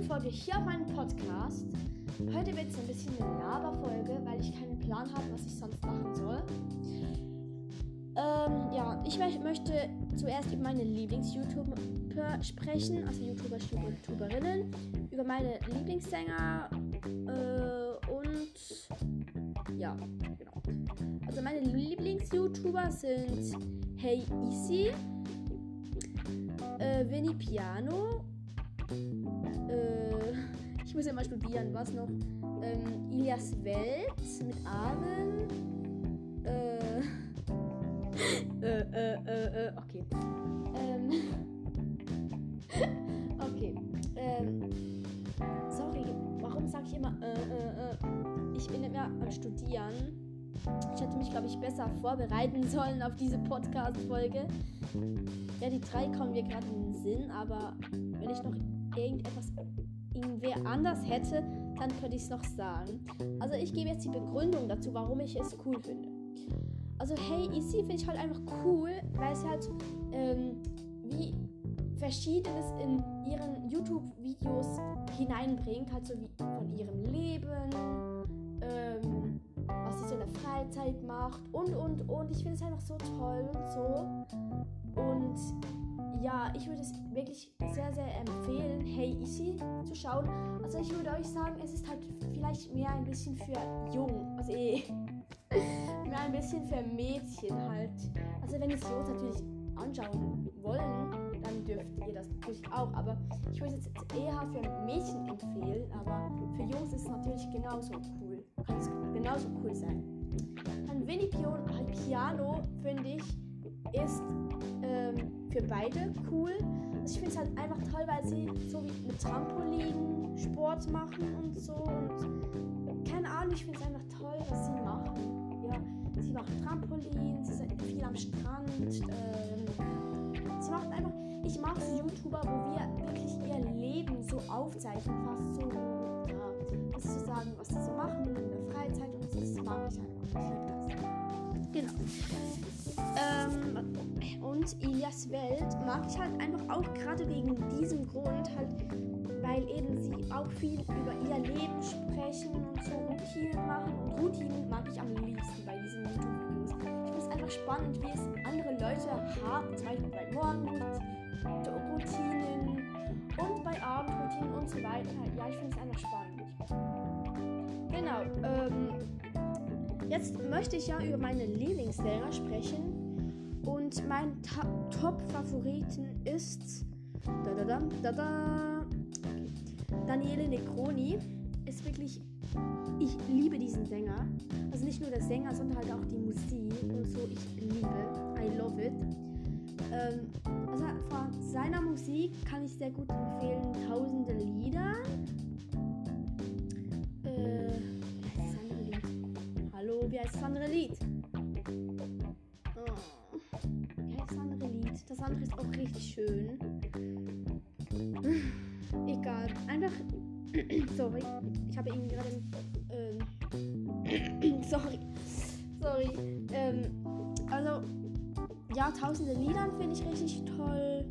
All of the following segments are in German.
neuen Folge hier auf meinem Podcast. Heute wird es ein bisschen eine Laberfolge, weil ich keinen Plan habe, was ich sonst machen soll. Ähm, ja, ich möchte zuerst über meine Lieblings-YouTuber sprechen, also YouTuber, YouTuberinnen, über meine Lieblingssänger äh, und ja, genau. Also meine Lieblings-YouTuber sind Hey Easy, äh, Vinny Piano äh, ich muss ja mal studieren, was noch? Ähm, Ilias Welt mit Armen. Äh, äh, äh, äh, äh, okay. Ähm, okay. Ähm, sorry, warum sage ich immer, äh, äh, äh? Ich bin immer am Studieren. Ich hätte mich, glaube ich, besser vorbereiten sollen auf diese Podcast-Folge. Ja, die drei kommen mir gerade in den Sinn, aber wenn ich noch irgendetwas irgendwer anders hätte, dann könnte ich es noch sagen. Also ich gebe jetzt die Begründung dazu, warum ich es cool finde. Also Hey Easy finde ich halt einfach cool, weil sie halt ähm, wie Verschiedenes in ihren YouTube-Videos hineinbringt, halt so wie von ihrem Leben, ähm, was sie so in der Freizeit macht und und und. Ich finde es einfach so toll und so. Und ja, ich würde es wirklich sehr, sehr empfehlen, Hey Easy zu schauen. Also ich würde euch sagen, es ist halt vielleicht mehr ein bisschen für jung, also eh, mehr ein bisschen für Mädchen halt. Also wenn es Jungs natürlich anschauen wollen, dann dürft ihr das natürlich auch. Aber ich würde es jetzt eher für Mädchen empfehlen, aber für Jungs ist es natürlich genauso cool. Kann es genauso cool sein. Dann Winnie Piano, finde ich, ist ähm, für beide cool. Also ich finde es halt einfach toll, weil sie so wie mit Trampolin Sport machen und so. Und keine Ahnung, ich finde es einfach toll, was sie machen. Ja, sie macht Trampolin, sie sind viel am Strand. Ähm, sie macht einfach, ich mag so YouTuber, wo wir wirklich ihr Leben so aufzeichnen, fast so, ja, was zu sagen, was sie so machen in der Freizeit und so. Das mag ich einfach. Ich liebe das. Genau. Und Ilias Welt mag ich halt einfach auch gerade wegen diesem Grund halt, weil eben sie auch viel über ihr Leben sprechen und so Routinen machen. Und Routinen mag ich am liebsten bei diesen YouTube-Videos. Ich finde es einfach spannend, wie es andere Leute haben, zum Beispiel bei Morgenroutinen und bei Abendroutinen und so weiter. Ja, ich finde es einfach spannend. Genau, ähm, Jetzt möchte ich ja über meine Lieblingssänger sprechen. Und mein Top-Favoriten ist. Da, da, da, da, da. Daniele Necroni ist wirklich. Ich liebe diesen Sänger. Also nicht nur der Sänger, sondern halt auch die Musik und so. Ich liebe. I love it. Ähm, also von seiner Musik kann ich sehr gut empfehlen. Tausende Lieder. wie heißt das andere Lied? Oh, andere ist auch richtig schön. Egal. Einfach. Sorry. Ich habe ihn gerade. Ähm, sorry. Sorry. Ähm, also. Ja, tausende Liedern finde ich richtig toll.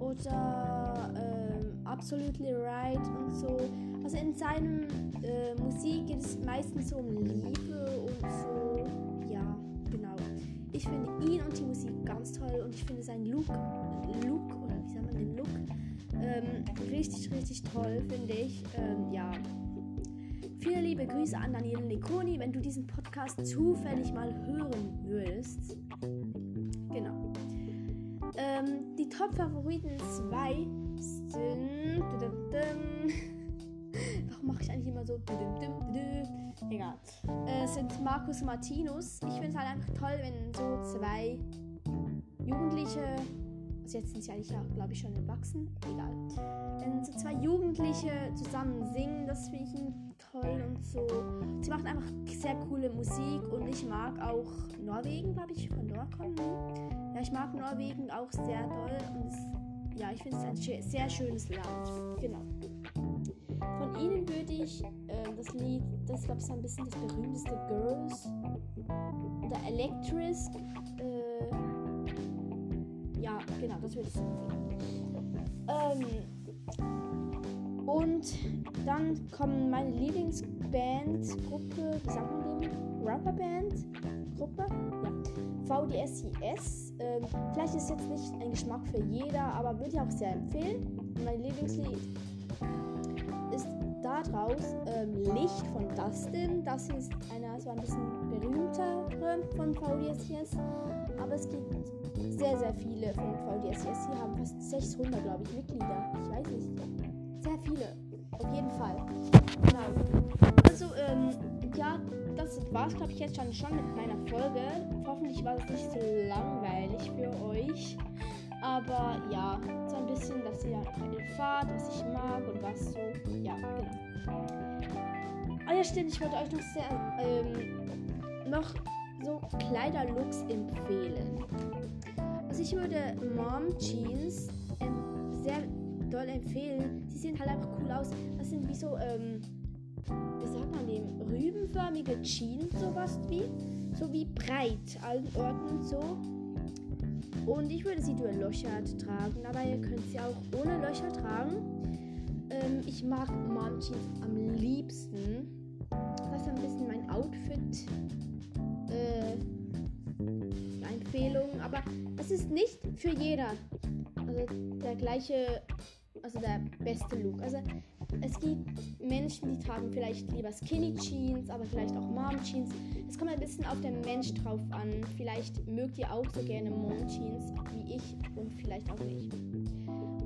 Oder ähm, Absolutely Right und so. Also in seinem äh, Musik geht es meistens so um Liebe und so. Ja, genau. Ich finde ihn und die ganz toll und ich finde seinen Look, Look oder wie sagt man den Look, ähm, richtig, richtig toll, finde ich. Ähm, ja. Viele liebe Grüße an Daniel Nikoni, wenn du diesen Podcast zufällig mal hören würdest. Genau. Ähm, die Top-Favoriten 2 sind. Warum mache ich eigentlich immer so? Egal. Äh, sind Markus Martinus. Ich finde es halt einfach toll, wenn so zwei Jugendliche, also jetzt sind sie eigentlich ja, glaube ich, schon erwachsen, egal. Wenn so zwei Jugendliche zusammen singen, das finde ich toll und so. Sie machen einfach sehr coole Musik und ich mag auch Norwegen, glaube ich, von dort kommen Ja, ich mag Norwegen auch sehr doll und es, ja, ich finde es ein sehr schönes Land. Genau. Von ihnen würde ich äh, das Lied, das glaube ich ist ein bisschen das berühmteste Girls oder Electric. Genau, das würde ich sagen. Ähm, Und dann kommen meine Lieblingsband-Gruppe, wie sagt man dem? Rapperband-Gruppe? Ja. VDSIS. Ähm, vielleicht ist jetzt nicht ein Geschmack für jeder, aber würde ich auch sehr empfehlen. Mein Lieblingslied ist daraus ähm, Licht von Dustin. Das ist einer so ein bisschen berühmtere von VDSIS. Aber es gibt sehr, sehr viele von VDSIS. Sie haben fast 600, glaube ich, Mitglieder. Ich weiß nicht. Sehr viele. Auf jeden Fall. Genau. Also, ähm, ja, das war's, glaube ich, jetzt schon, schon mit meiner Folge. Hoffentlich war es nicht so langweilig für euch. Aber ja, so ein bisschen, dass ihr erfahrt, was ich mag und was so. Ja, genau. Ah ja, stimmt, ich wollte euch noch sehr, ähm, noch so Kleiderlooks empfehlen. Also ich würde Mom Jeans ähm, sehr doll empfehlen. Sie sehen halt einfach cool aus. Das sind wie so, ähm, wie sagt man dem, rübenförmige Jeans, sowas wie. So wie breit, allen Orten so. Und ich würde sie durchlöchert tragen, aber ihr könnt sie auch ohne Löcher tragen. Ähm, ich mag Mom Jeans am liebsten. Das ist ein bisschen mein Outfit. Aber es ist nicht für jeder. Also der gleiche, also der beste Look. Also es gibt Menschen, die tragen vielleicht lieber Skinny Jeans, aber vielleicht auch Mom Jeans. Es kommt ein bisschen auf den Mensch drauf an. Vielleicht mögt ihr auch so gerne Mom Jeans wie ich und vielleicht auch nicht.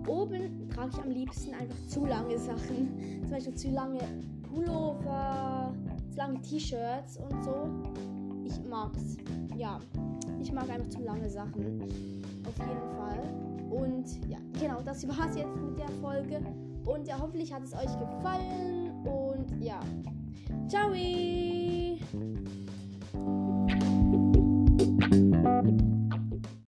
Oben trage ich am liebsten einfach zu lange Sachen. Zum Beispiel zu lange Pullover, zu lange T-Shirts und so. Ich mag's. Ja, ich mag einfach zu lange Sachen. Mhm. Auf jeden Fall. Und ja, genau, das war's jetzt mit der Folge. Und ja, hoffentlich hat es euch gefallen. Und ja, ciao!